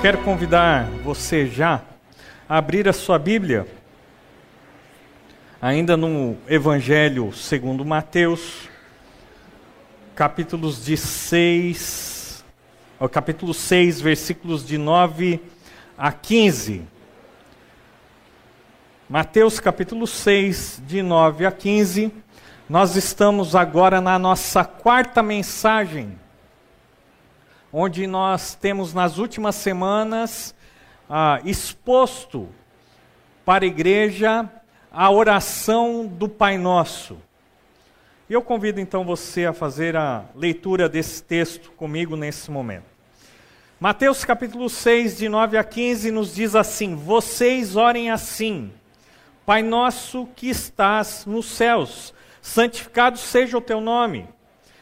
quero convidar você já a abrir a sua Bíblia, ainda no Evangelho segundo Mateus, capítulos de 6, capítulo 6, versículos de 9 a 15. Mateus capítulo 6, de 9 a 15. Nós estamos agora na nossa quarta mensagem onde nós temos nas últimas semanas ah, exposto para a igreja a oração do Pai Nosso. E eu convido então você a fazer a leitura desse texto comigo nesse momento. Mateus capítulo 6, de 9 a 15, nos diz assim: Vocês orem assim, Pai nosso que estás nos céus, santificado seja o teu nome.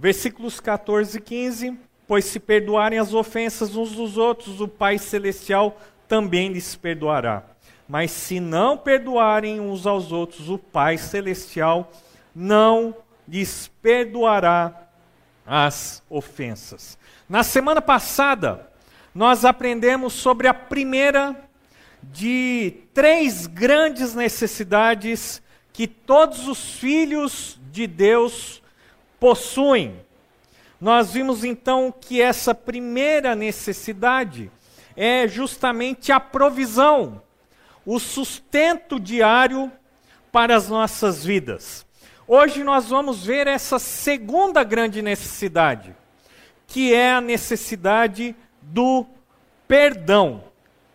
Versículos 14 e 15: Pois se perdoarem as ofensas uns dos outros, o Pai Celestial também lhes perdoará. Mas se não perdoarem uns aos outros, o Pai Celestial não lhes perdoará as ofensas. Na semana passada, nós aprendemos sobre a primeira de três grandes necessidades que todos os filhos de Deus possuem. Nós vimos então que essa primeira necessidade é justamente a provisão, o sustento diário para as nossas vidas. Hoje nós vamos ver essa segunda grande necessidade, que é a necessidade do perdão.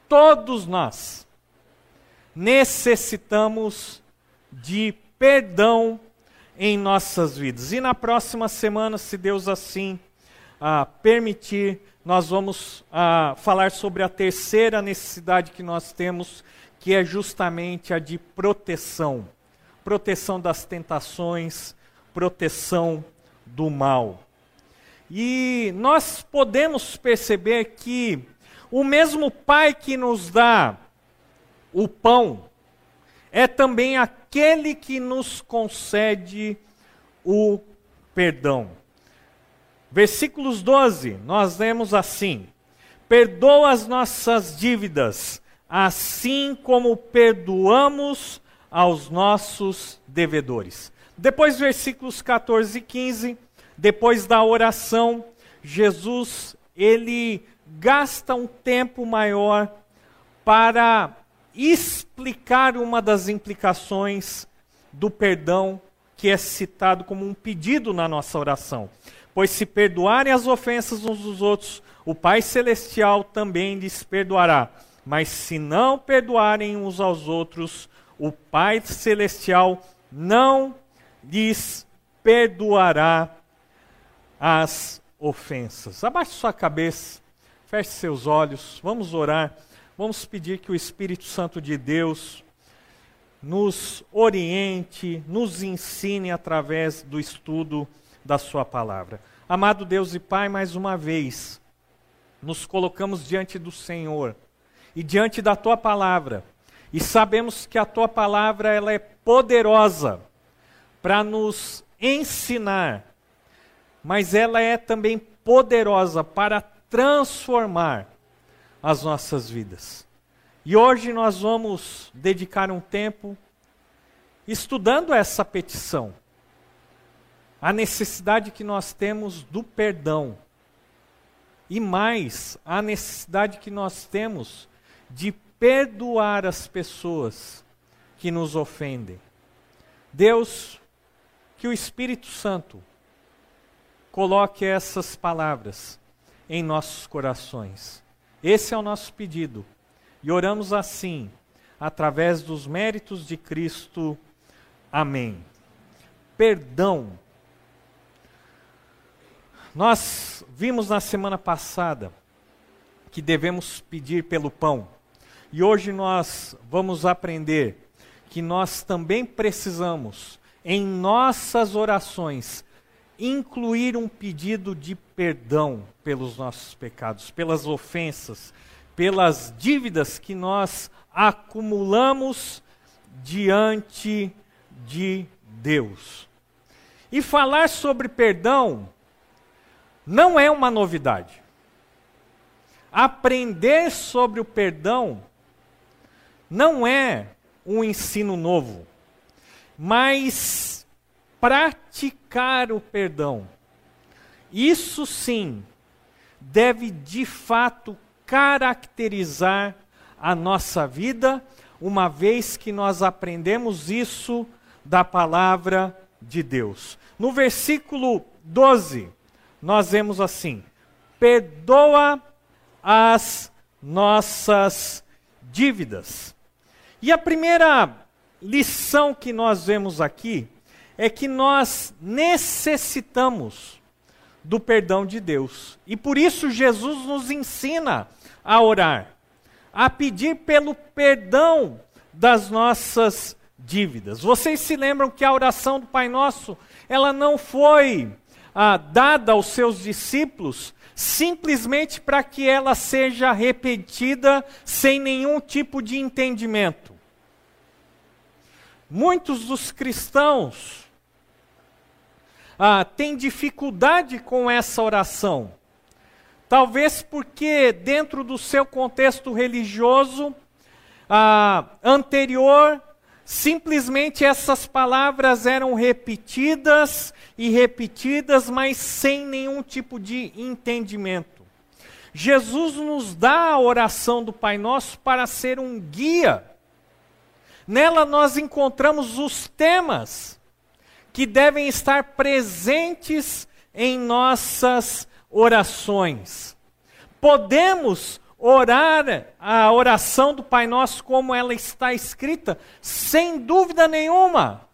Todos nós necessitamos de perdão em nossas vidas. E na próxima semana, se Deus assim ah, permitir, nós vamos ah, falar sobre a terceira necessidade que nós temos, que é justamente a de proteção proteção das tentações, proteção do mal. E nós podemos perceber que o mesmo Pai que nos dá o pão é também aquele que nos concede o perdão. Versículos 12, nós lemos assim: Perdoa as nossas dívidas, assim como perdoamos aos nossos devedores. Depois, versículos 14 e 15, depois da oração, Jesus ele gasta um tempo maior para explicar uma das implicações do perdão que é citado como um pedido na nossa oração. Pois se perdoarem as ofensas uns dos outros, o Pai Celestial também lhes perdoará. Mas se não perdoarem uns aos outros, o Pai Celestial não lhes perdoará as ofensas. Abaixe sua cabeça, feche seus olhos, vamos orar. Vamos pedir que o Espírito Santo de Deus nos oriente, nos ensine através do estudo da Sua palavra. Amado Deus e Pai, mais uma vez, nos colocamos diante do Senhor e diante da Tua palavra, e sabemos que a Tua palavra ela é poderosa para nos ensinar, mas ela é também poderosa para transformar as nossas vidas. E hoje nós vamos dedicar um tempo estudando essa petição, a necessidade que nós temos do perdão, e mais, a necessidade que nós temos de perdoar as pessoas que nos ofendem. Deus, que o Espírito Santo coloque essas palavras em nossos corações esse é o nosso pedido. E oramos assim, através dos méritos de Cristo. Amém. Perdão. Nós vimos na semana passada que devemos pedir pelo pão. E hoje nós vamos aprender que nós também precisamos, em nossas orações, incluir um pedido de perdão pelos nossos pecados, pelas ofensas, pelas dívidas que nós acumulamos diante de Deus. E falar sobre perdão não é uma novidade. Aprender sobre o perdão não é um ensino novo, mas praticar o perdão, isso sim, deve de fato caracterizar a nossa vida, uma vez que nós aprendemos isso da palavra de Deus. No versículo 12, nós vemos assim: perdoa as nossas dívidas. E a primeira lição que nós vemos aqui é que nós necessitamos do perdão de Deus. E por isso Jesus nos ensina a orar, a pedir pelo perdão das nossas dívidas. Vocês se lembram que a oração do Pai Nosso, ela não foi ah, dada aos seus discípulos simplesmente para que ela seja repetida sem nenhum tipo de entendimento. Muitos dos cristãos ah, têm dificuldade com essa oração. Talvez porque, dentro do seu contexto religioso ah, anterior, simplesmente essas palavras eram repetidas e repetidas, mas sem nenhum tipo de entendimento. Jesus nos dá a oração do Pai Nosso para ser um guia. Nela nós encontramos os temas que devem estar presentes em nossas orações. Podemos orar a oração do Pai Nosso como ela está escrita, sem dúvida nenhuma,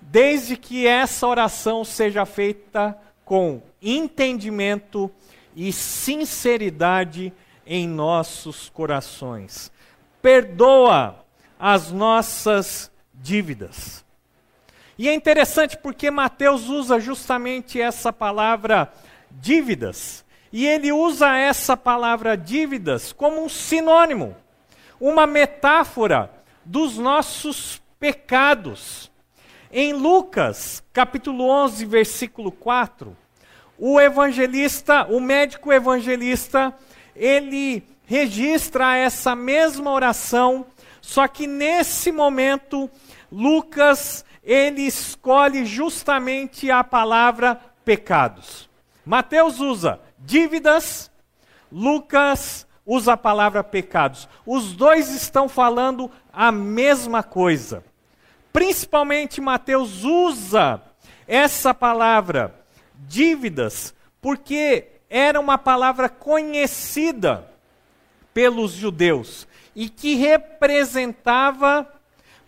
desde que essa oração seja feita com entendimento e sinceridade em nossos corações. Perdoa as nossas dívidas. E é interessante porque Mateus usa justamente essa palavra dívidas e ele usa essa palavra dívidas como um sinônimo, uma metáfora dos nossos pecados. Em Lucas, capítulo 11, versículo 4, o evangelista, o médico evangelista, ele registra essa mesma oração, só que nesse momento Lucas ele escolhe justamente a palavra pecados. Mateus usa dívidas, Lucas usa a palavra pecados. Os dois estão falando a mesma coisa. Principalmente Mateus usa essa palavra dívidas porque era uma palavra conhecida pelos judeus e que representava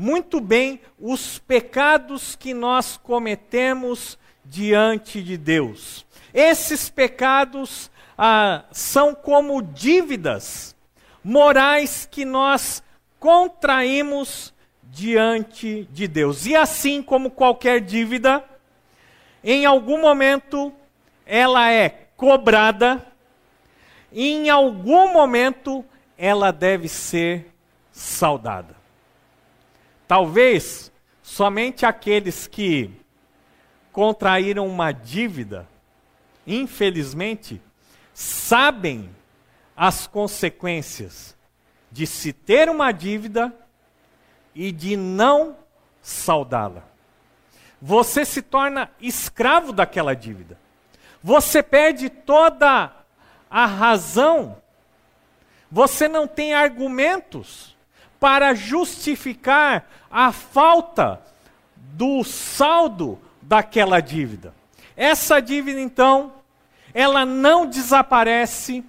muito bem os pecados que nós cometemos diante de Deus. Esses pecados ah, são como dívidas morais que nós contraímos diante de Deus. E assim como qualquer dívida, em algum momento ela é cobrada, em algum momento ela deve ser saudada. Talvez somente aqueles que contraíram uma dívida infelizmente, sabem as consequências de se ter uma dívida e de não saudá-la. Você se torna escravo daquela dívida. Você perde toda a razão. Você não tem argumentos para justificar a falta do saldo daquela dívida. Essa dívida, então, ela não desaparece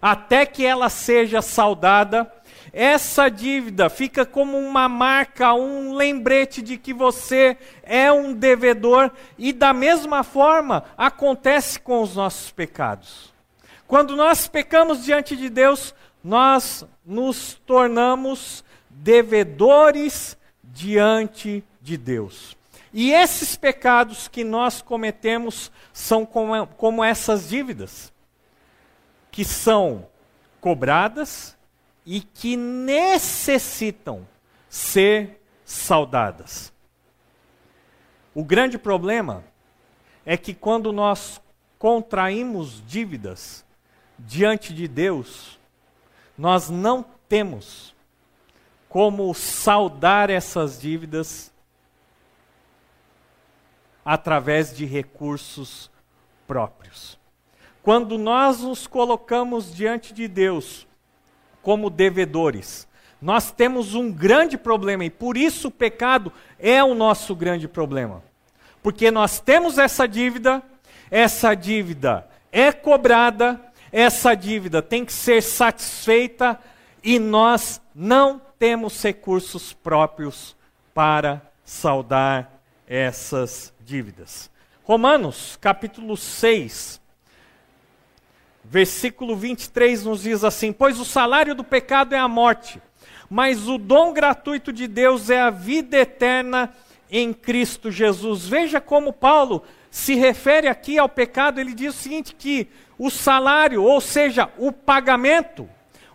até que ela seja saldada. Essa dívida fica como uma marca, um lembrete de que você é um devedor, e da mesma forma acontece com os nossos pecados. Quando nós pecamos diante de Deus, nós nos tornamos devedores diante de Deus. E esses pecados que nós cometemos são como, como essas dívidas, que são cobradas e que necessitam ser saudadas. O grande problema é que quando nós contraímos dívidas diante de Deus, nós não temos como saldar essas dívidas através de recursos próprios. Quando nós nos colocamos diante de Deus como devedores, nós temos um grande problema e por isso o pecado é o nosso grande problema. Porque nós temos essa dívida, essa dívida é cobrada, essa dívida tem que ser satisfeita e nós não temos recursos próprios para saldar essas dívidas. Romanos, capítulo 6, versículo 23 nos diz assim: Pois o salário do pecado é a morte mas o dom gratuito de Deus é a vida eterna em Cristo Jesus. Veja como Paulo se refere aqui ao pecado, ele diz o seguinte: que o salário, ou seja, o pagamento,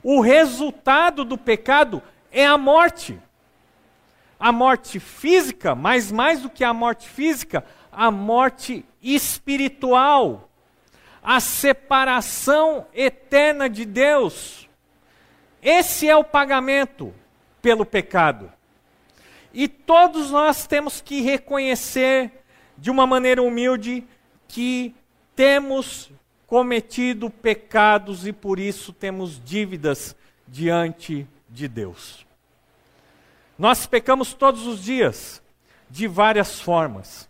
o resultado do pecado é a morte. A morte física, mas mais do que a morte física, a morte espiritual, a separação eterna de Deus. Esse é o pagamento pelo pecado. E todos nós temos que reconhecer de uma maneira humilde que temos cometido pecados e por isso temos dívidas diante de Deus. Nós pecamos todos os dias, de várias formas.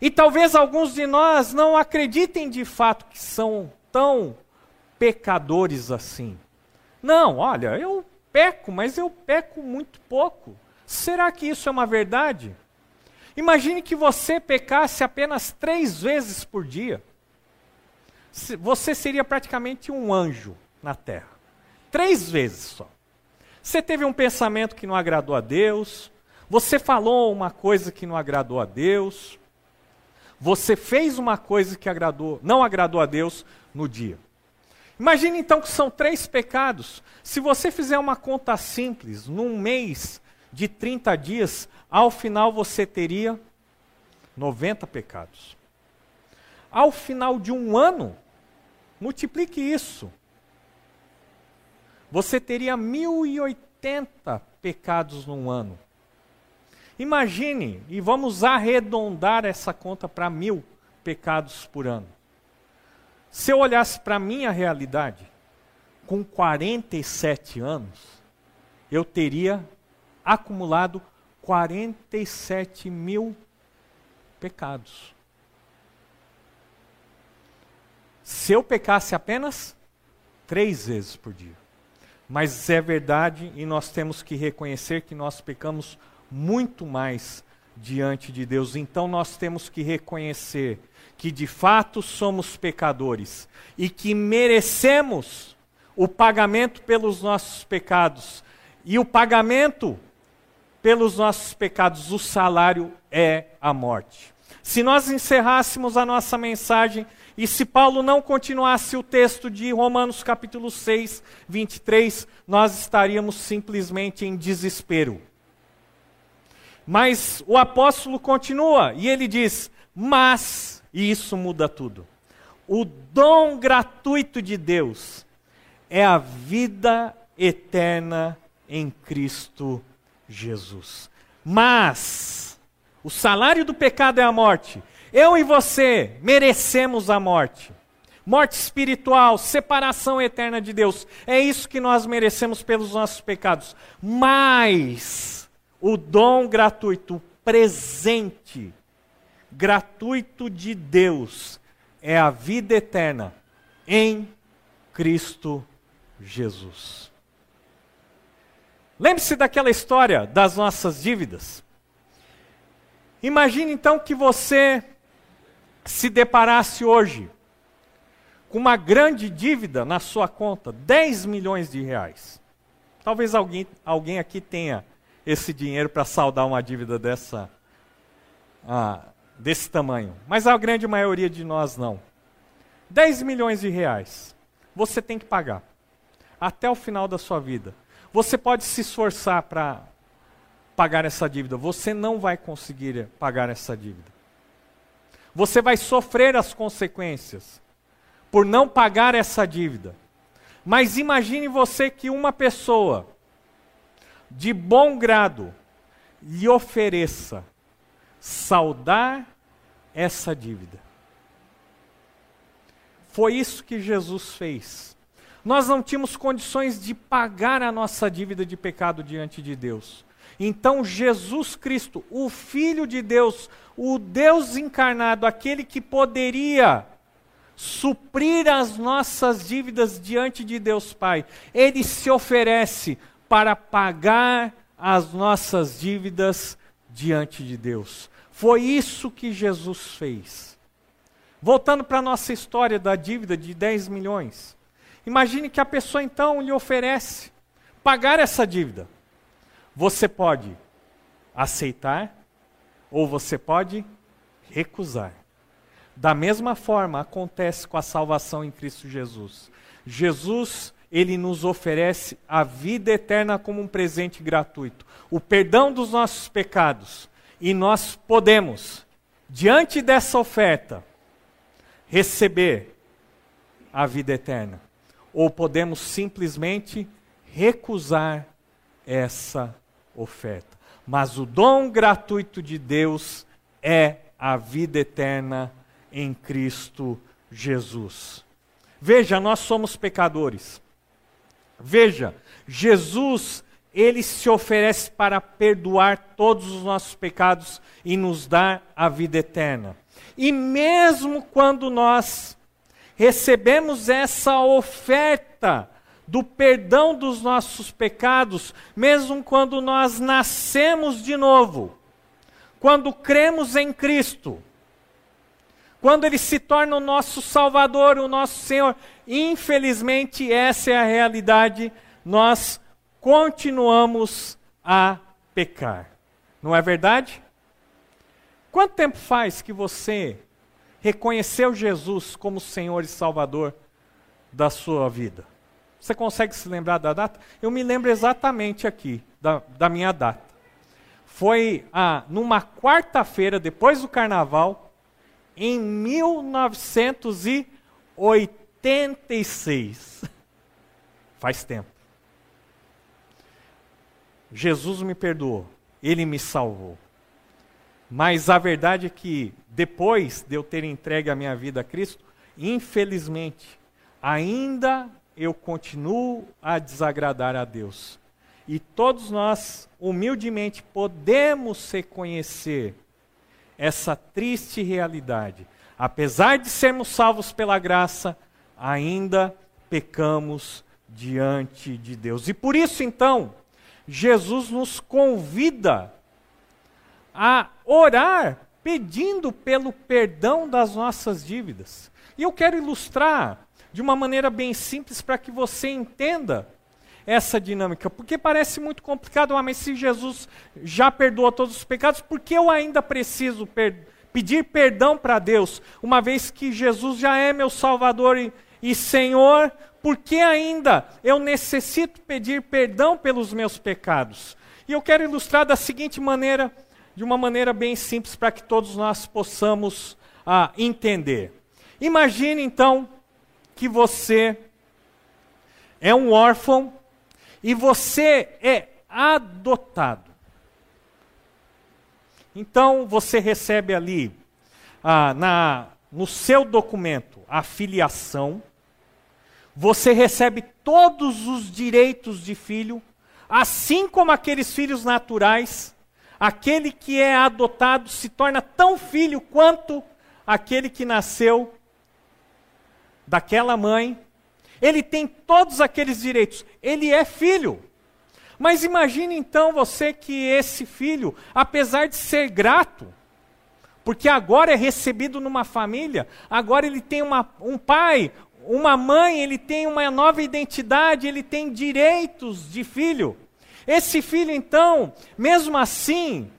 E talvez alguns de nós não acreditem de fato que são tão pecadores assim. Não, olha, eu peco, mas eu peco muito pouco. Será que isso é uma verdade? Imagine que você pecasse apenas três vezes por dia. Você seria praticamente um anjo na terra. Três vezes só. Você teve um pensamento que não agradou a Deus. Você falou uma coisa que não agradou a Deus. Você fez uma coisa que agradou, não agradou a Deus no dia. Imagine então que são três pecados. Se você fizer uma conta simples, num mês de 30 dias, ao final você teria 90 pecados. Ao final de um ano, multiplique isso. Você teria 1080 pecados num ano. Imagine, e vamos arredondar essa conta para mil pecados por ano. Se eu olhasse para a minha realidade, com 47 anos, eu teria acumulado 47 mil pecados. Se eu pecasse apenas três vezes por dia. Mas é verdade e nós temos que reconhecer que nós pecamos muito mais diante de Deus. Então nós temos que reconhecer que de fato somos pecadores e que merecemos o pagamento pelos nossos pecados. E o pagamento pelos nossos pecados, o salário é a morte. Se nós encerrássemos a nossa mensagem e se Paulo não continuasse o texto de Romanos capítulo 6, 23, nós estaríamos simplesmente em desespero. Mas o apóstolo continua e ele diz: Mas e isso muda tudo. O dom gratuito de Deus é a vida eterna em Cristo Jesus. Mas o salário do pecado é a morte. Eu e você merecemos a morte. Morte espiritual, separação eterna de Deus. É isso que nós merecemos pelos nossos pecados. Mas o dom gratuito, o presente gratuito de Deus é a vida eterna em Cristo Jesus. Lembre-se daquela história das nossas dívidas. Imagine então que você se deparasse hoje com uma grande dívida na sua conta, 10 milhões de reais. Talvez alguém, alguém aqui tenha esse dinheiro para saldar uma dívida dessa, ah, desse tamanho, mas a grande maioria de nós não. 10 milhões de reais você tem que pagar até o final da sua vida. Você pode se esforçar para pagar essa dívida, você não vai conseguir pagar essa dívida. Você vai sofrer as consequências por não pagar essa dívida. Mas imagine você que uma pessoa de bom grado lhe ofereça saldar essa dívida. Foi isso que Jesus fez. Nós não tínhamos condições de pagar a nossa dívida de pecado diante de Deus. Então, Jesus Cristo, o Filho de Deus, o Deus encarnado, aquele que poderia suprir as nossas dívidas diante de Deus Pai, ele se oferece para pagar as nossas dívidas diante de Deus. Foi isso que Jesus fez. Voltando para a nossa história da dívida de 10 milhões. Imagine que a pessoa então lhe oferece pagar essa dívida. Você pode aceitar ou você pode recusar. Da mesma forma acontece com a salvação em Cristo Jesus. Jesus, ele nos oferece a vida eterna como um presente gratuito, o perdão dos nossos pecados, e nós podemos, diante dessa oferta, receber a vida eterna, ou podemos simplesmente recusar essa oferta. Mas o dom gratuito de Deus é a vida eterna em Cristo Jesus. Veja, nós somos pecadores. Veja, Jesus, ele se oferece para perdoar todos os nossos pecados e nos dar a vida eterna. E mesmo quando nós recebemos essa oferta do perdão dos nossos pecados, mesmo quando nós nascemos de novo, quando cremos em Cristo, quando Ele se torna o nosso Salvador, o nosso Senhor, infelizmente essa é a realidade, nós continuamos a pecar. Não é verdade? Quanto tempo faz que você reconheceu Jesus como Senhor e Salvador da sua vida? Você consegue se lembrar da data? Eu me lembro exatamente aqui da, da minha data. Foi ah, numa quarta-feira, depois do carnaval, em 1986. Faz tempo. Jesus me perdoou, ele me salvou. Mas a verdade é que depois de eu ter entregue a minha vida a Cristo, infelizmente, ainda eu continuo a desagradar a Deus. E todos nós, humildemente, podemos reconhecer essa triste realidade. Apesar de sermos salvos pela graça, ainda pecamos diante de Deus. E por isso, então, Jesus nos convida a orar pedindo pelo perdão das nossas dívidas. E eu quero ilustrar de uma maneira bem simples para que você entenda essa dinâmica, porque parece muito complicado, ah, mas se Jesus já perdoou todos os pecados, por que eu ainda preciso per pedir perdão para Deus, uma vez que Jesus já é meu Salvador e, e Senhor, por que ainda eu necessito pedir perdão pelos meus pecados? E eu quero ilustrar da seguinte maneira de uma maneira bem simples para que todos nós possamos ah, entender. Imagine então que você é um órfão e você é adotado. Então você recebe ali ah, na, no seu documento a filiação, você recebe todos os direitos de filho, assim como aqueles filhos naturais Aquele que é adotado se torna tão filho quanto aquele que nasceu daquela mãe. Ele tem todos aqueles direitos. Ele é filho. Mas imagine então você que esse filho, apesar de ser grato, porque agora é recebido numa família, agora ele tem uma, um pai, uma mãe, ele tem uma nova identidade, ele tem direitos de filho. Esse filho, então, mesmo assim,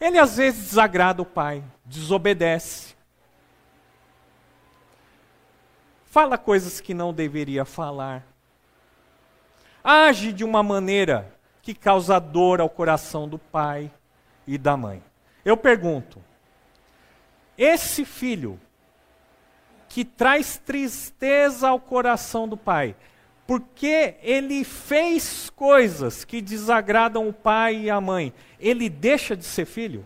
ele às vezes desagrada o pai, desobedece. Fala coisas que não deveria falar. Age de uma maneira que causa dor ao coração do pai e da mãe. Eu pergunto: esse filho que traz tristeza ao coração do pai, porque ele fez coisas que desagradam o pai e a mãe, ele deixa de ser filho?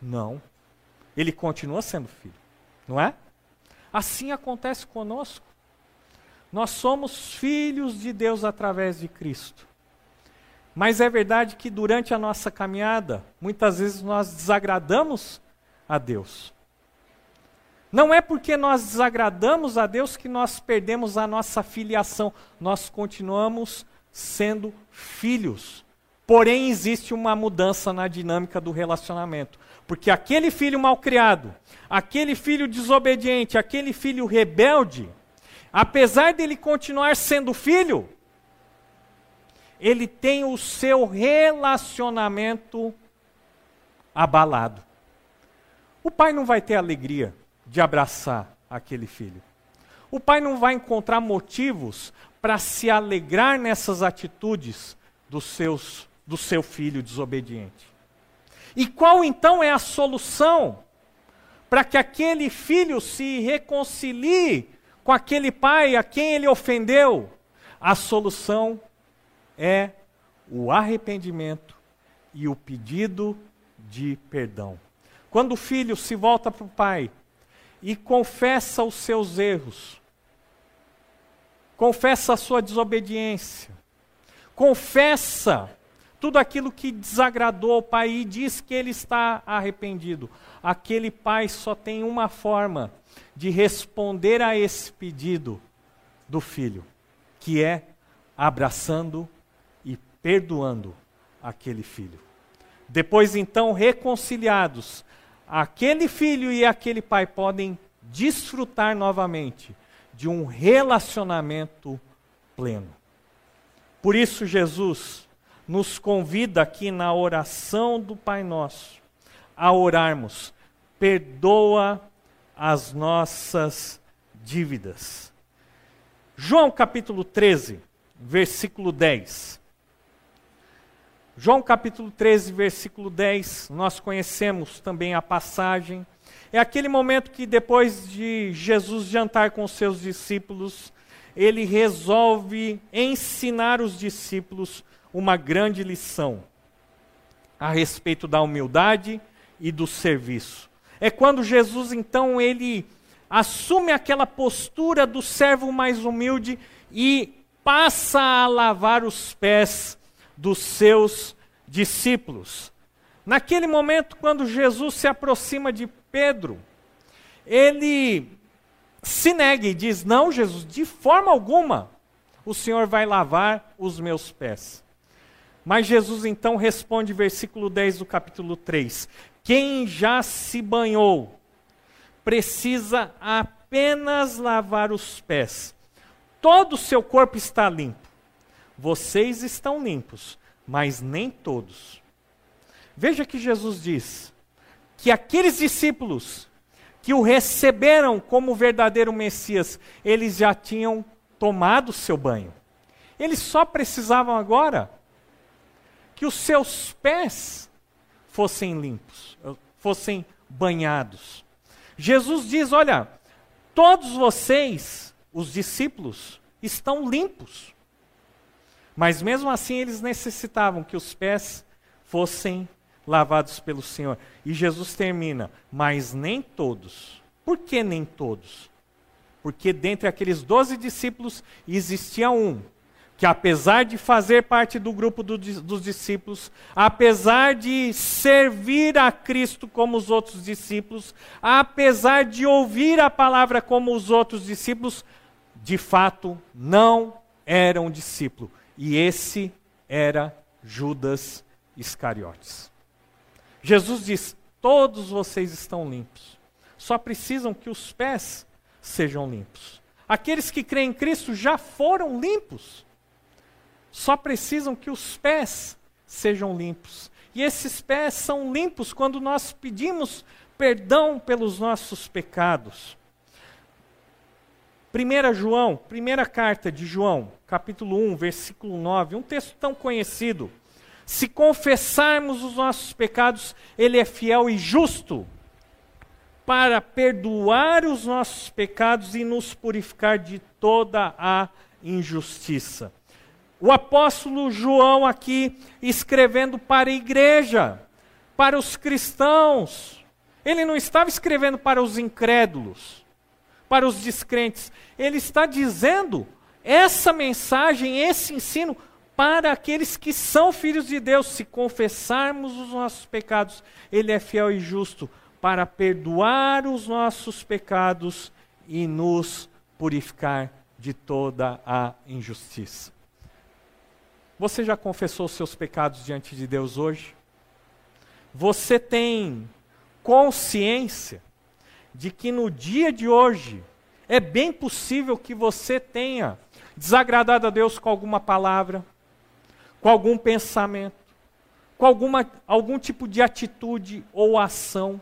Não. Ele continua sendo filho, não é? Assim acontece conosco. Nós somos filhos de Deus através de Cristo. Mas é verdade que durante a nossa caminhada, muitas vezes nós desagradamos a Deus. Não é porque nós desagradamos a Deus que nós perdemos a nossa filiação. Nós continuamos sendo filhos. Porém, existe uma mudança na dinâmica do relacionamento. Porque aquele filho mal criado, aquele filho desobediente, aquele filho rebelde, apesar dele continuar sendo filho, ele tem o seu relacionamento abalado. O pai não vai ter alegria de abraçar aquele filho. O pai não vai encontrar motivos para se alegrar nessas atitudes dos seus, do seu filho desobediente. E qual então é a solução para que aquele filho se reconcilie com aquele pai a quem ele ofendeu? A solução é o arrependimento e o pedido de perdão. Quando o filho se volta para o pai e confessa os seus erros, confessa a sua desobediência, confessa tudo aquilo que desagradou ao pai e diz que ele está arrependido. Aquele pai só tem uma forma de responder a esse pedido do filho, que é abraçando e perdoando aquele filho. Depois, então, reconciliados, aquele filho e aquele pai podem desfrutar novamente de um relacionamento pleno. Por isso, Jesus nos convida aqui na oração do Pai Nosso a orarmos: perdoa as nossas dívidas. João capítulo 13, versículo 10. João capítulo 13, versículo 10, nós conhecemos também a passagem. É aquele momento que depois de Jesus jantar com os seus discípulos, ele resolve ensinar os discípulos uma grande lição a respeito da humildade e do serviço. É quando Jesus então ele assume aquela postura do servo mais humilde e passa a lavar os pés dos seus discípulos. Naquele momento, quando Jesus se aproxima de Pedro, ele se nega e diz: Não, Jesus, de forma alguma o Senhor vai lavar os meus pés. Mas Jesus então responde, versículo 10 do capítulo 3: Quem já se banhou precisa apenas lavar os pés, todo o seu corpo está limpo. Vocês estão limpos, mas nem todos. Veja que Jesus diz que aqueles discípulos que o receberam como verdadeiro Messias, eles já tinham tomado seu banho. Eles só precisavam agora que os seus pés fossem limpos, fossem banhados. Jesus diz: Olha, todos vocês, os discípulos, estão limpos. Mas mesmo assim eles necessitavam que os pés fossem lavados pelo Senhor. E Jesus termina, mas nem todos. Por que nem todos? Porque dentre aqueles doze discípulos existia um que, apesar de fazer parte do grupo do, dos discípulos, apesar de servir a Cristo como os outros discípulos, apesar de ouvir a palavra como os outros discípulos, de fato não era um discípulo e esse era Judas Iscariotes. Jesus diz: Todos vocês estão limpos, só precisam que os pés sejam limpos. Aqueles que creem em Cristo já foram limpos. Só precisam que os pés sejam limpos. E esses pés são limpos quando nós pedimos perdão pelos nossos pecados. 1 João, primeira carta de João, capítulo 1, versículo 9, um texto tão conhecido. Se confessarmos os nossos pecados, Ele é fiel e justo para perdoar os nossos pecados e nos purificar de toda a injustiça. O apóstolo João aqui escrevendo para a igreja, para os cristãos. Ele não estava escrevendo para os incrédulos para os descrentes. Ele está dizendo essa mensagem, esse ensino para aqueles que são filhos de Deus. Se confessarmos os nossos pecados, Ele é fiel e justo para perdoar os nossos pecados e nos purificar de toda a injustiça. Você já confessou seus pecados diante de Deus hoje? Você tem consciência de que no dia de hoje é bem possível que você tenha desagradado a Deus com alguma palavra, com algum pensamento, com alguma, algum tipo de atitude ou ação.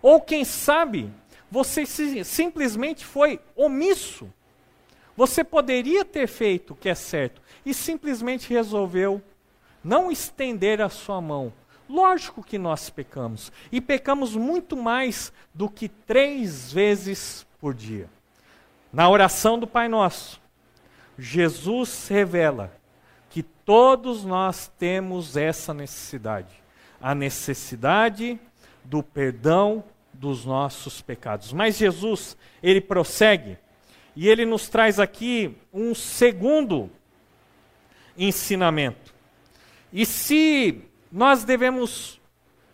Ou quem sabe, você se, simplesmente foi omisso. Você poderia ter feito o que é certo e simplesmente resolveu não estender a sua mão Lógico que nós pecamos. E pecamos muito mais do que três vezes por dia. Na oração do Pai Nosso, Jesus revela que todos nós temos essa necessidade a necessidade do perdão dos nossos pecados. Mas Jesus, ele prossegue e ele nos traz aqui um segundo ensinamento. E se nós devemos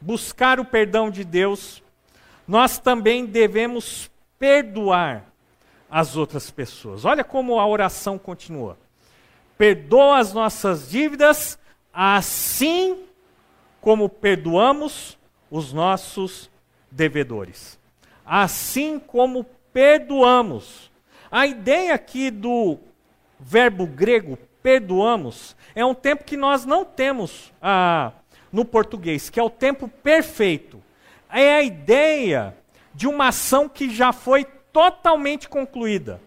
buscar o perdão de Deus, nós também devemos perdoar as outras pessoas. Olha como a oração continua. Perdoa as nossas dívidas, assim como perdoamos os nossos devedores. Assim como perdoamos. A ideia aqui do verbo grego perdoamos é um tempo que nós não temos ah, no português, que é o tempo perfeito. É a ideia de uma ação que já foi totalmente concluída.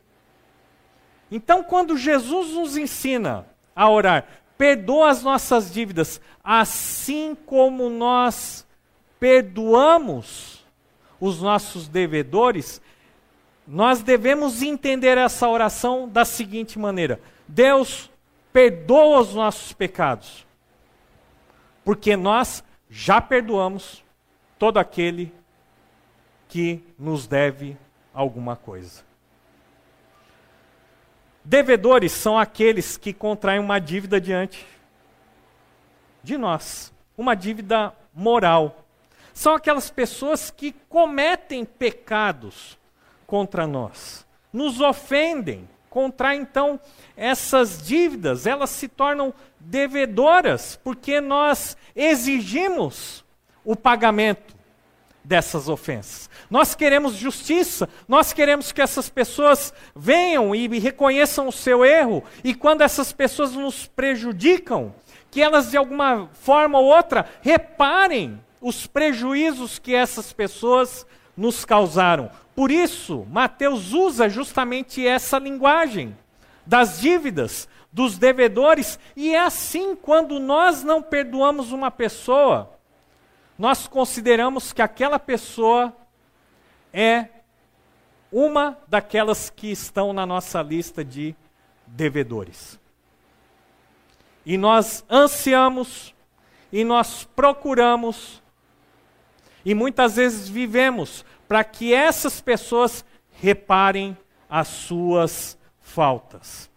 Então, quando Jesus nos ensina a orar, perdoa as nossas dívidas, assim como nós perdoamos os nossos devedores, nós devemos entender essa oração da seguinte maneira: Deus perdoa os nossos pecados porque nós já perdoamos todo aquele que nos deve alguma coisa. Devedores são aqueles que contraem uma dívida diante de nós, uma dívida moral. São aquelas pessoas que cometem pecados contra nós, nos ofendem, contrai então essas dívidas, elas se tornam devedoras, porque nós exigimos o pagamento dessas ofensas. Nós queremos justiça, nós queremos que essas pessoas venham e reconheçam o seu erro, e quando essas pessoas nos prejudicam, que elas de alguma forma ou outra reparem os prejuízos que essas pessoas nos causaram. Por isso, Mateus usa justamente essa linguagem das dívidas, dos devedores, e é assim quando nós não perdoamos uma pessoa, nós consideramos que aquela pessoa é uma daquelas que estão na nossa lista de devedores. E nós ansiamos, e nós procuramos, e muitas vezes vivemos para que essas pessoas reparem as suas faltas.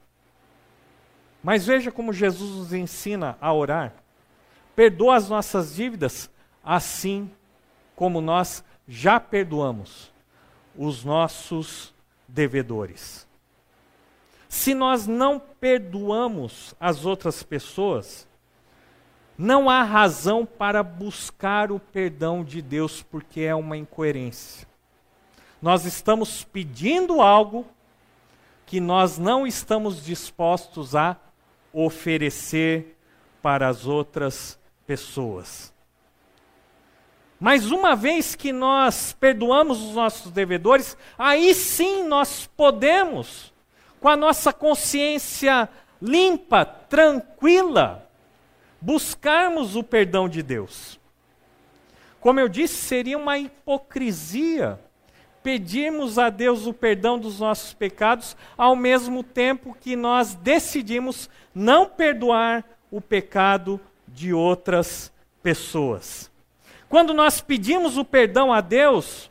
Mas veja como Jesus nos ensina a orar. Perdoa as nossas dívidas, assim como nós já perdoamos os nossos devedores. Se nós não perdoamos as outras pessoas, não há razão para buscar o perdão de Deus, porque é uma incoerência. Nós estamos pedindo algo, que nós não estamos dispostos a oferecer para as outras pessoas. Mas uma vez que nós perdoamos os nossos devedores, aí sim nós podemos, com a nossa consciência limpa, tranquila, buscarmos o perdão de Deus. Como eu disse, seria uma hipocrisia pedirmos a Deus o perdão dos nossos pecados, ao mesmo tempo que nós decidimos não perdoar o pecado de outras pessoas. Quando nós pedimos o perdão a Deus,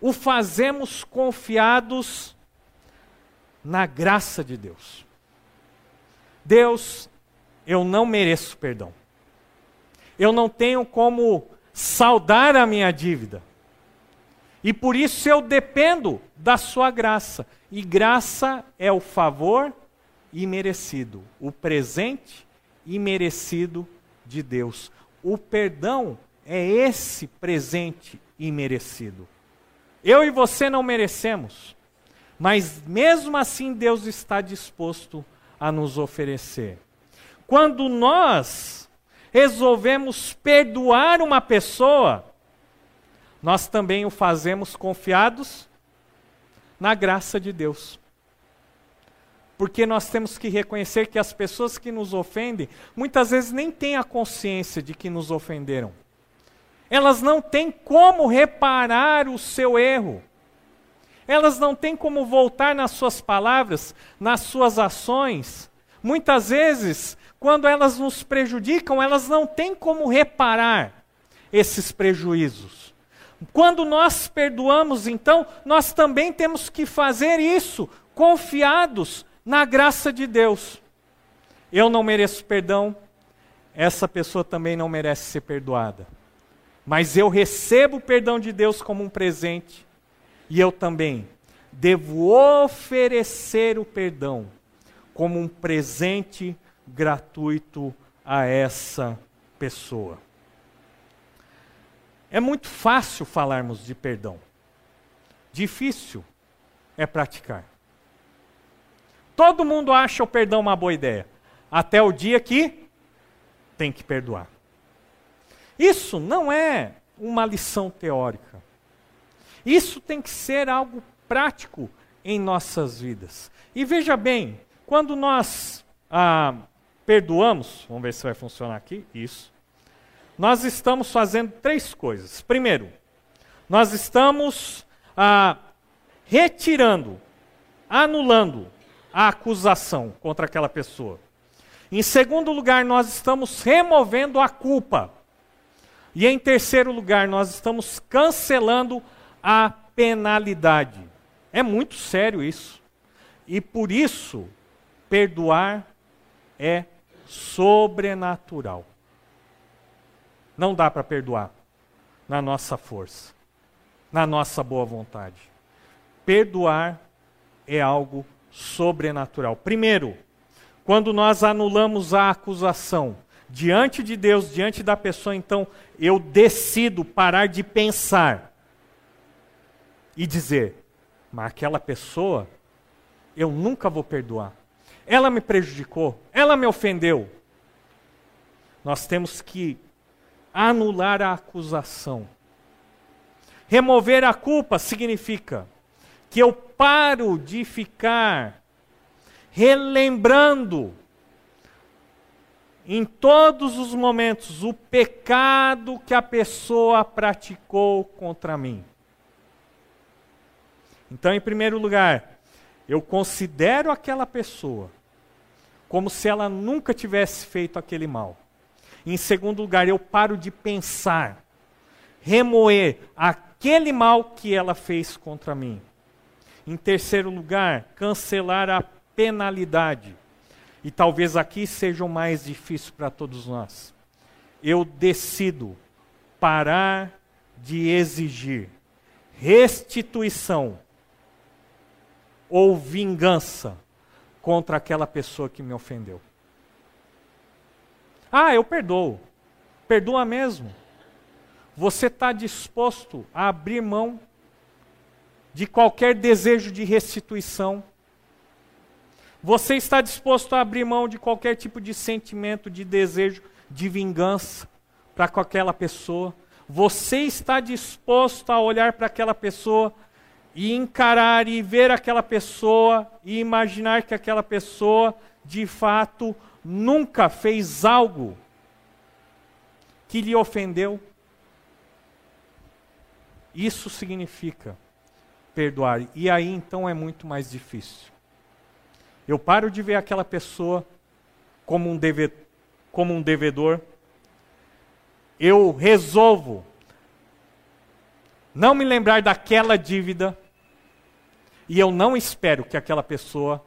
o fazemos confiados na graça de Deus. Deus, eu não mereço perdão. Eu não tenho como saldar a minha dívida. E por isso eu dependo da sua graça. E graça é o favor imerecido, o presente imerecido de Deus. O perdão é esse presente imerecido. Eu e você não merecemos, mas mesmo assim Deus está disposto a nos oferecer. Quando nós resolvemos perdoar uma pessoa, nós também o fazemos confiados na graça de Deus. Porque nós temos que reconhecer que as pessoas que nos ofendem, muitas vezes nem têm a consciência de que nos ofenderam. Elas não têm como reparar o seu erro. Elas não têm como voltar nas suas palavras, nas suas ações. Muitas vezes, quando elas nos prejudicam, elas não têm como reparar esses prejuízos. Quando nós perdoamos, então, nós também temos que fazer isso, confiados na graça de Deus. Eu não mereço perdão, essa pessoa também não merece ser perdoada. Mas eu recebo o perdão de Deus como um presente, e eu também devo oferecer o perdão como um presente gratuito a essa pessoa. É muito fácil falarmos de perdão. Difícil é praticar. Todo mundo acha o perdão uma boa ideia, até o dia que tem que perdoar. Isso não é uma lição teórica. Isso tem que ser algo prático em nossas vidas. E veja bem, quando nós ah, perdoamos, vamos ver se vai funcionar aqui, isso nós estamos fazendo três coisas. Primeiro, nós estamos ah, retirando, anulando a acusação contra aquela pessoa. Em segundo lugar, nós estamos removendo a culpa. E em terceiro lugar, nós estamos cancelando a penalidade. É muito sério isso. E por isso, perdoar é sobrenatural. Não dá para perdoar na nossa força, na nossa boa vontade. Perdoar é algo sobrenatural. Primeiro, quando nós anulamos a acusação diante de Deus, diante da pessoa, então eu decido parar de pensar e dizer: mas aquela pessoa eu nunca vou perdoar. Ela me prejudicou, ela me ofendeu. Nós temos que anular a acusação. Remover a culpa significa que eu paro de ficar relembrando em todos os momentos o pecado que a pessoa praticou contra mim. Então, em primeiro lugar, eu considero aquela pessoa como se ela nunca tivesse feito aquele mal. Em segundo lugar, eu paro de pensar, remoer aquele mal que ela fez contra mim. Em terceiro lugar, cancelar a penalidade. E talvez aqui seja o mais difícil para todos nós. Eu decido parar de exigir restituição ou vingança contra aquela pessoa que me ofendeu. Ah, eu perdoo. Perdoa mesmo. Você está disposto a abrir mão de qualquer desejo de restituição Você está disposto a abrir mão de qualquer tipo de sentimento, de desejo, de vingança para com aquela pessoa? Você está disposto a olhar para aquela pessoa e encarar e ver aquela pessoa e imaginar que aquela pessoa de fato nunca fez algo que lhe ofendeu? Isso significa perdoar. E aí então é muito mais difícil. Eu paro de ver aquela pessoa como um, deve, como um devedor. Eu resolvo não me lembrar daquela dívida e eu não espero que aquela pessoa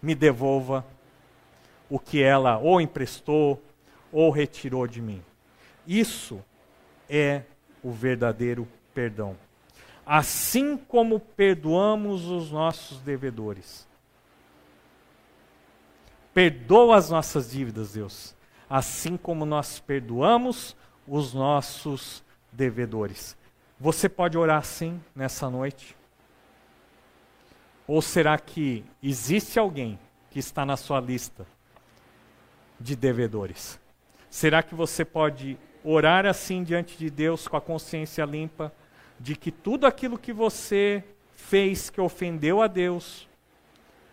me devolva o que ela ou emprestou ou retirou de mim. Isso é o verdadeiro perdão. Assim como perdoamos os nossos devedores. Perdoa as nossas dívidas, Deus, assim como nós perdoamos os nossos devedores. Você pode orar assim nessa noite? Ou será que existe alguém que está na sua lista de devedores? Será que você pode orar assim diante de Deus com a consciência limpa de que tudo aquilo que você fez que ofendeu a Deus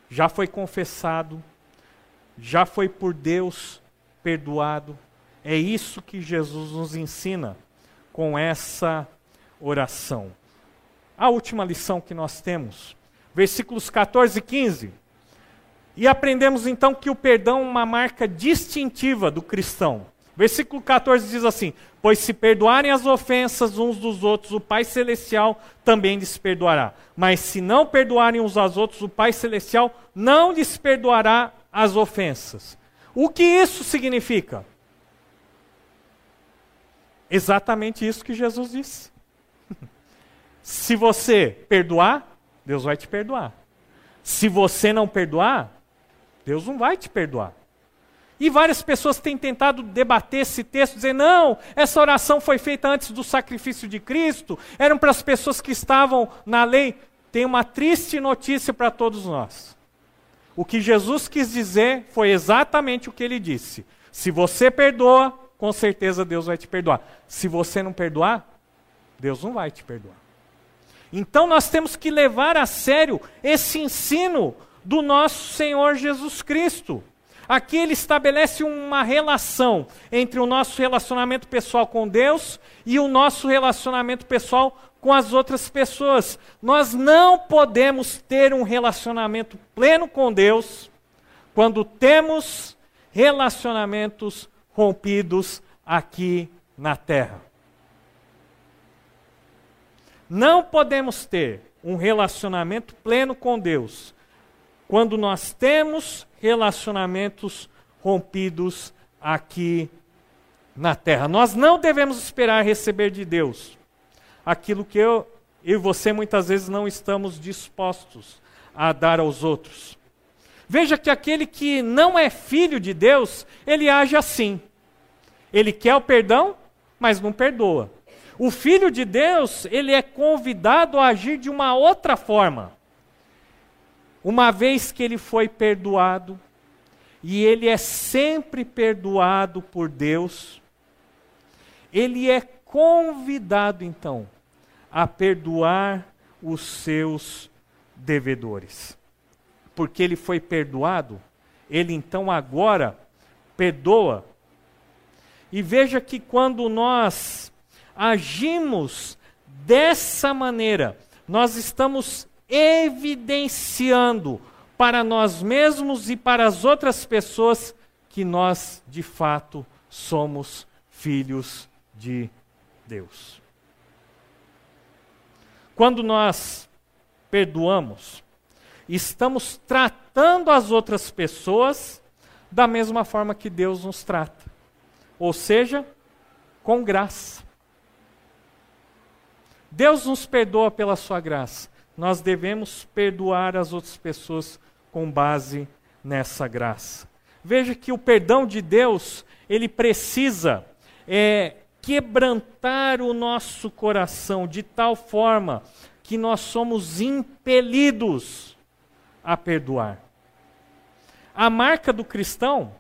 já foi confessado, já foi por Deus perdoado? É isso que Jesus nos ensina com essa oração. A última lição que nós temos versículos 14 e 15. E aprendemos então que o perdão é uma marca distintiva do cristão. Versículo 14 diz assim: Pois se perdoarem as ofensas uns dos outros, o Pai Celestial também lhes perdoará. Mas se não perdoarem uns aos outros, o Pai Celestial não lhes perdoará as ofensas. O que isso significa? Exatamente isso que Jesus disse. se você perdoar, Deus vai te perdoar. Se você não perdoar, Deus não vai te perdoar. E várias pessoas têm tentado debater esse texto, dizer, não, essa oração foi feita antes do sacrifício de Cristo, eram para as pessoas que estavam na lei. Tem uma triste notícia para todos nós. O que Jesus quis dizer foi exatamente o que ele disse. Se você perdoa, com certeza Deus vai te perdoar. Se você não perdoar, Deus não vai te perdoar. Então nós temos que levar a sério esse ensino do nosso Senhor Jesus Cristo. Aqui ele estabelece uma relação entre o nosso relacionamento pessoal com Deus e o nosso relacionamento pessoal com as outras pessoas. Nós não podemos ter um relacionamento pleno com Deus quando temos relacionamentos rompidos aqui na terra. Não podemos ter um relacionamento pleno com Deus quando nós temos relacionamentos rompidos aqui na terra. Nós não devemos esperar receber de Deus aquilo que eu, e você muitas vezes não estamos dispostos a dar aos outros. Veja que aquele que não é filho de Deus, ele age assim. Ele quer o perdão, mas não perdoa. O filho de Deus, ele é convidado a agir de uma outra forma. Uma vez que ele foi perdoado, e ele é sempre perdoado por Deus, ele é convidado então a perdoar os seus devedores. Porque ele foi perdoado, ele então agora perdoa. E veja que quando nós agimos dessa maneira, nós estamos evidenciando para nós mesmos e para as outras pessoas que nós, de fato, somos filhos de Deus. Quando nós perdoamos, estamos tratando as outras pessoas da mesma forma que Deus nos trata, ou seja, com graça. Deus nos perdoa pela sua graça. Nós devemos perdoar as outras pessoas com base nessa graça. Veja que o perdão de Deus, ele precisa é, quebrantar o nosso coração de tal forma que nós somos impelidos a perdoar. A marca do cristão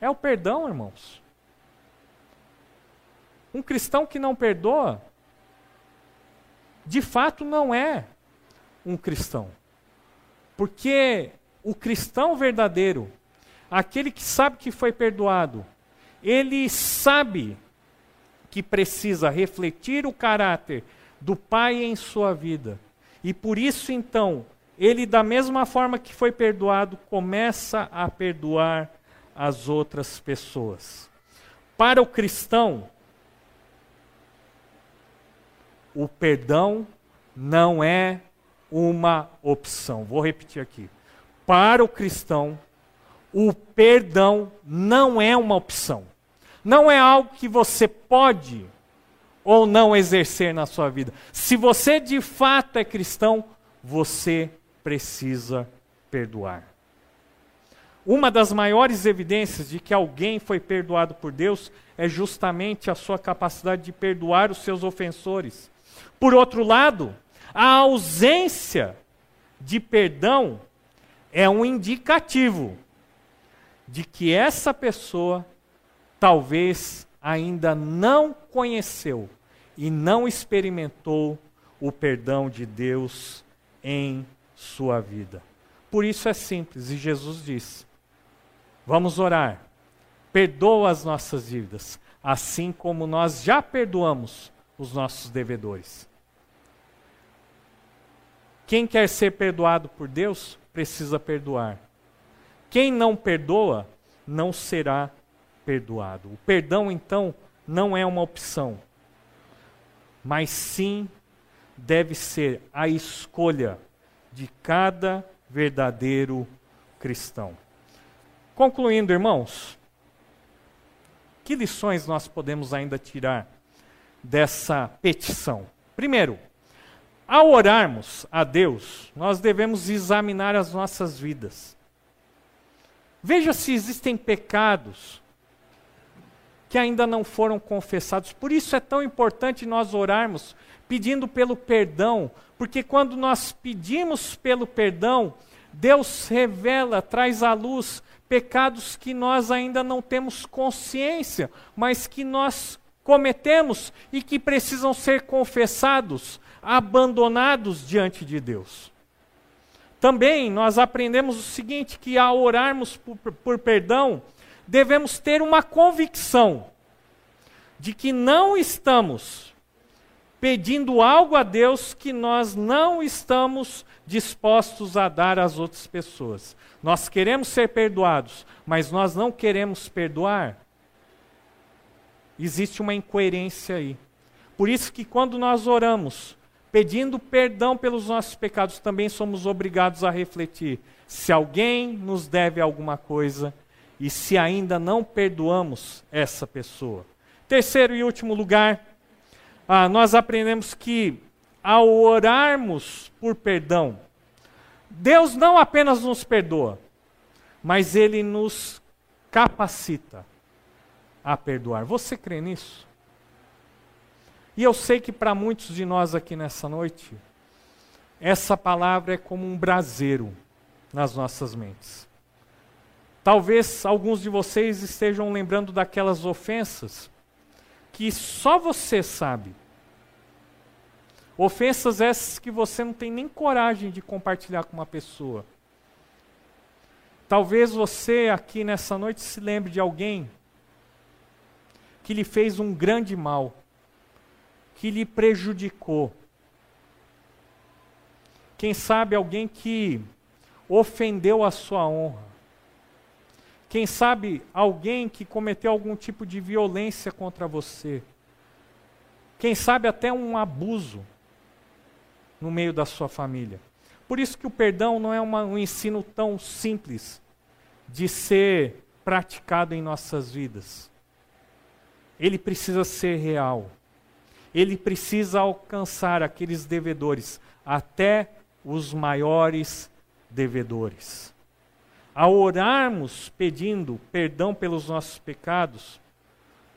é o perdão, irmãos. Um cristão que não perdoa, de fato não é um cristão. Porque o cristão verdadeiro, aquele que sabe que foi perdoado, ele sabe que precisa refletir o caráter do Pai em sua vida. E por isso, então, ele, da mesma forma que foi perdoado, começa a perdoar as outras pessoas. Para o cristão, o perdão não é uma opção. Vou repetir aqui. Para o cristão, o perdão não é uma opção. Não é algo que você pode ou não exercer na sua vida. Se você de fato é cristão, você precisa perdoar. Uma das maiores evidências de que alguém foi perdoado por Deus é justamente a sua capacidade de perdoar os seus ofensores. Por outro lado, a ausência de perdão é um indicativo de que essa pessoa talvez ainda não conheceu e não experimentou o perdão de Deus em sua vida. Por isso é simples, e Jesus diz: vamos orar, perdoa as nossas dívidas, assim como nós já perdoamos os nossos devedores. Quem quer ser perdoado por Deus, precisa perdoar. Quem não perdoa, não será perdoado. O perdão, então, não é uma opção, mas sim deve ser a escolha de cada verdadeiro cristão. Concluindo, irmãos, que lições nós podemos ainda tirar dessa petição? Primeiro, ao orarmos a Deus, nós devemos examinar as nossas vidas. Veja se existem pecados que ainda não foram confessados. Por isso é tão importante nós orarmos pedindo pelo perdão, porque quando nós pedimos pelo perdão, Deus revela, traz à luz pecados que nós ainda não temos consciência, mas que nós cometemos e que precisam ser confessados, abandonados diante de Deus. Também nós aprendemos o seguinte: que ao orarmos por, por perdão, devemos ter uma convicção de que não estamos pedindo algo a Deus que nós não estamos dispostos a dar às outras pessoas. Nós queremos ser perdoados, mas nós não queremos perdoar. Existe uma incoerência aí. Por isso que quando nós oramos, pedindo perdão pelos nossos pecados, também somos obrigados a refletir se alguém nos deve alguma coisa, e se ainda não perdoamos essa pessoa. Terceiro e último lugar, ah, nós aprendemos que ao orarmos por perdão, Deus não apenas nos perdoa, mas Ele nos capacita a perdoar. Você crê nisso? E eu sei que para muitos de nós aqui nessa noite, essa palavra é como um braseiro nas nossas mentes. Talvez alguns de vocês estejam lembrando daquelas ofensas que só você sabe. Ofensas essas que você não tem nem coragem de compartilhar com uma pessoa. Talvez você aqui nessa noite se lembre de alguém que lhe fez um grande mal, que lhe prejudicou. Quem sabe alguém que ofendeu a sua honra. Quem sabe alguém que cometeu algum tipo de violência contra você. Quem sabe até um abuso no meio da sua família. Por isso que o perdão não é uma, um ensino tão simples de ser praticado em nossas vidas. Ele precisa ser real. Ele precisa alcançar aqueles devedores, até os maiores devedores ao orarmos pedindo perdão pelos nossos pecados,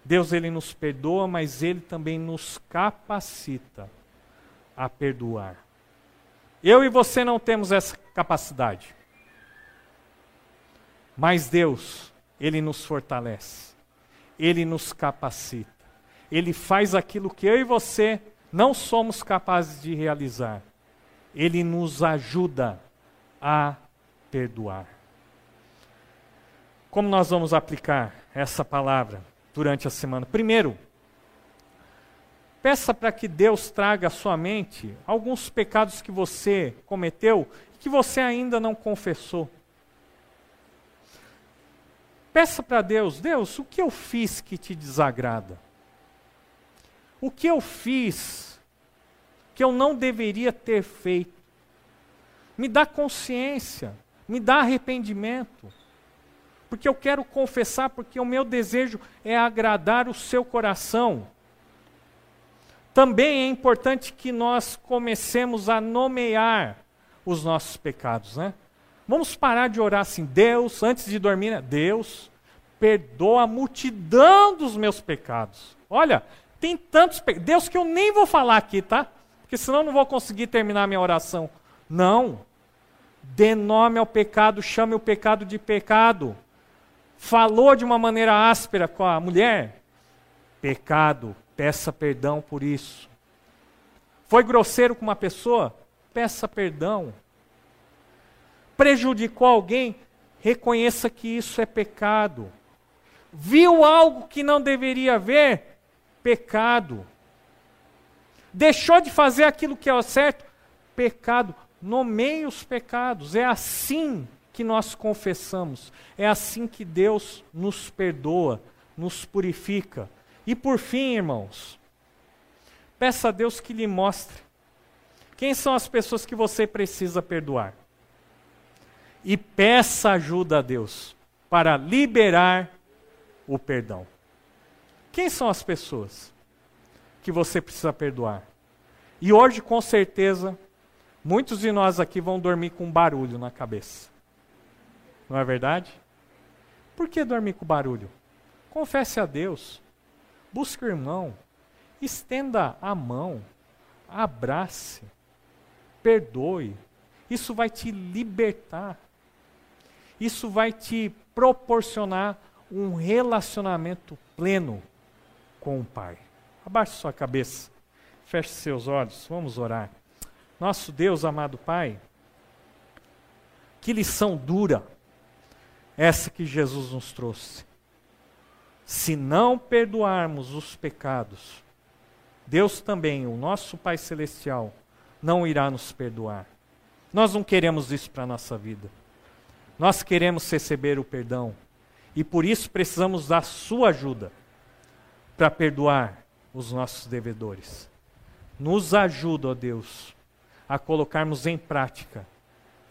Deus ele nos perdoa, mas ele também nos capacita a perdoar. Eu e você não temos essa capacidade. Mas Deus, Ele nos fortalece, Ele nos capacita, Ele faz aquilo que eu e você não somos capazes de realizar. Ele nos ajuda a perdoar. Como nós vamos aplicar essa palavra durante a semana? Primeiro, peça para que Deus traga à sua mente alguns pecados que você cometeu e que você ainda não confessou. Peça para Deus, Deus, o que eu fiz que te desagrada? O que eu fiz que eu não deveria ter feito? Me dá consciência, me dá arrependimento porque eu quero confessar, porque o meu desejo é agradar o seu coração. Também é importante que nós comecemos a nomear os nossos pecados, né? Vamos parar de orar assim, Deus, antes de dormir, né? Deus, perdoa a multidão dos meus pecados. Olha, tem tantos pecados, Deus que eu nem vou falar aqui, tá? Porque senão eu não vou conseguir terminar minha oração. Não. Dê nome ao pecado, chame o pecado de pecado falou de uma maneira áspera com a mulher, pecado, peça perdão por isso. Foi grosseiro com uma pessoa, peça perdão. Prejudicou alguém, reconheça que isso é pecado. Viu algo que não deveria ver, pecado. Deixou de fazer aquilo que é certo, pecado. Nomeie os pecados. É assim que nós confessamos. É assim que Deus nos perdoa, nos purifica. E por fim, irmãos, peça a Deus que lhe mostre quem são as pessoas que você precisa perdoar. E peça ajuda a Deus para liberar o perdão. Quem são as pessoas que você precisa perdoar? E hoje, com certeza, muitos de nós aqui vão dormir com barulho na cabeça. Não é verdade? Por que dormir com barulho? Confesse a Deus. Busque o irmão. Estenda a mão. Abrace. Perdoe. Isso vai te libertar. Isso vai te proporcionar um relacionamento pleno com o Pai. Abaixe sua cabeça. Feche seus olhos. Vamos orar. Nosso Deus, amado Pai, que lição dura essa que Jesus nos trouxe. Se não perdoarmos os pecados, Deus também, o nosso Pai Celestial, não irá nos perdoar. Nós não queremos isso para a nossa vida. Nós queremos receber o perdão. E por isso precisamos da Sua ajuda para perdoar os nossos devedores. Nos ajuda, ó Deus, a colocarmos em prática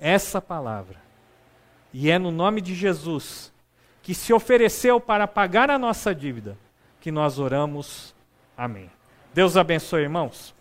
essa palavra e é no nome de Jesus, que se ofereceu para pagar a nossa dívida, que nós oramos. Amém. Deus abençoe, irmãos.